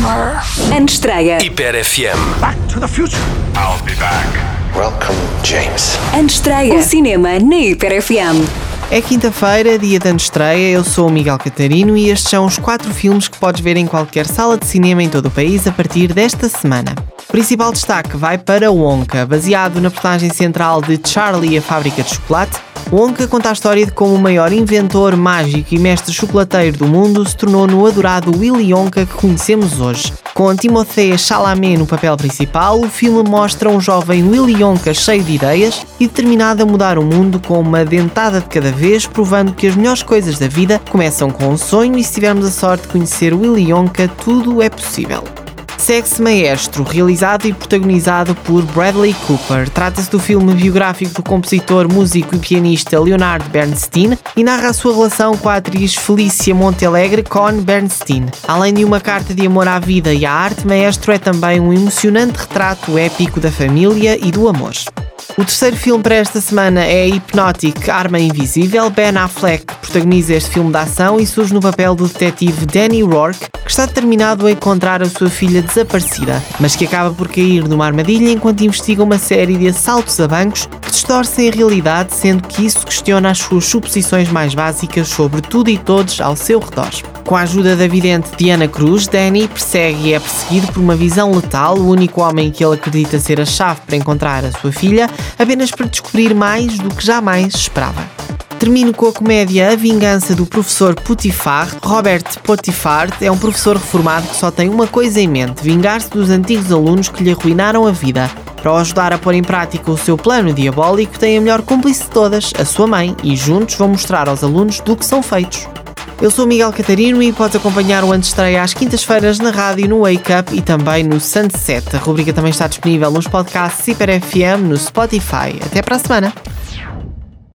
Summer. Antestreia. Hiper FM. Back to the future. I'll be back. Welcome, James. Antestreia. O cinema na Hiper FM. É quinta-feira, dia de estreia. Eu sou o Miguel Catarino e estes são os quatro filmes que podes ver em qualquer sala de cinema em todo o país a partir desta semana. O principal destaque vai para Wonka, baseado na personagem central de Charlie e a Fábrica de Chocolate. Wonka conta a história de como o maior inventor mágico e mestre chocolateiro do mundo se tornou no adorado Willy Wonka que conhecemos hoje. Com Timothée Chalamet no papel principal, o filme mostra um jovem Willy Wonka cheio de ideias e determinado a mudar o mundo com uma dentada de cada vez, provando que as melhores coisas da vida começam com um sonho e se tivermos a sorte de conhecer Willy Wonka, tudo é possível. Sex Maestro, realizado e protagonizado por Bradley Cooper. Trata-se do filme biográfico do compositor, músico e pianista Leonard Bernstein e narra a sua relação com a atriz Felícia Montealegre con Bernstein. Além de uma carta de amor à vida e à arte, Maestro é também um emocionante retrato épico da família e do amor. O terceiro filme para esta semana é Hypnotic Arma Invisível. Ben Affleck protagoniza este filme de ação e surge no papel do detetive Danny Rourke, que está determinado a encontrar a sua filha desaparecida, mas que acaba por cair numa armadilha enquanto investiga uma série de assaltos a bancos distorcem a realidade, sendo que isso questiona as suas suposições mais básicas sobre tudo e todos ao seu redor. Com a ajuda da vidente Diana Cruz, Danny persegue e é perseguido por uma visão letal, o único homem que ele acredita ser a chave para encontrar a sua filha, apenas para descobrir mais do que jamais esperava. Termino com a comédia A Vingança do Professor Putifar. Robert Potifar é um professor reformado que só tem uma coisa em mente: vingar-se dos antigos alunos que lhe arruinaram a vida. Para o ajudar a pôr em prática o seu plano diabólico, tem a melhor cúmplice de todas, a sua mãe, e juntos vão mostrar aos alunos do que são feitos. Eu sou Miguel Catarino e podes acompanhar o Antestreia às quintas-feiras na rádio, no Wake Up e também no Sunset. A rubrica também está disponível nos podcasts Super FM no Spotify. Até para a semana!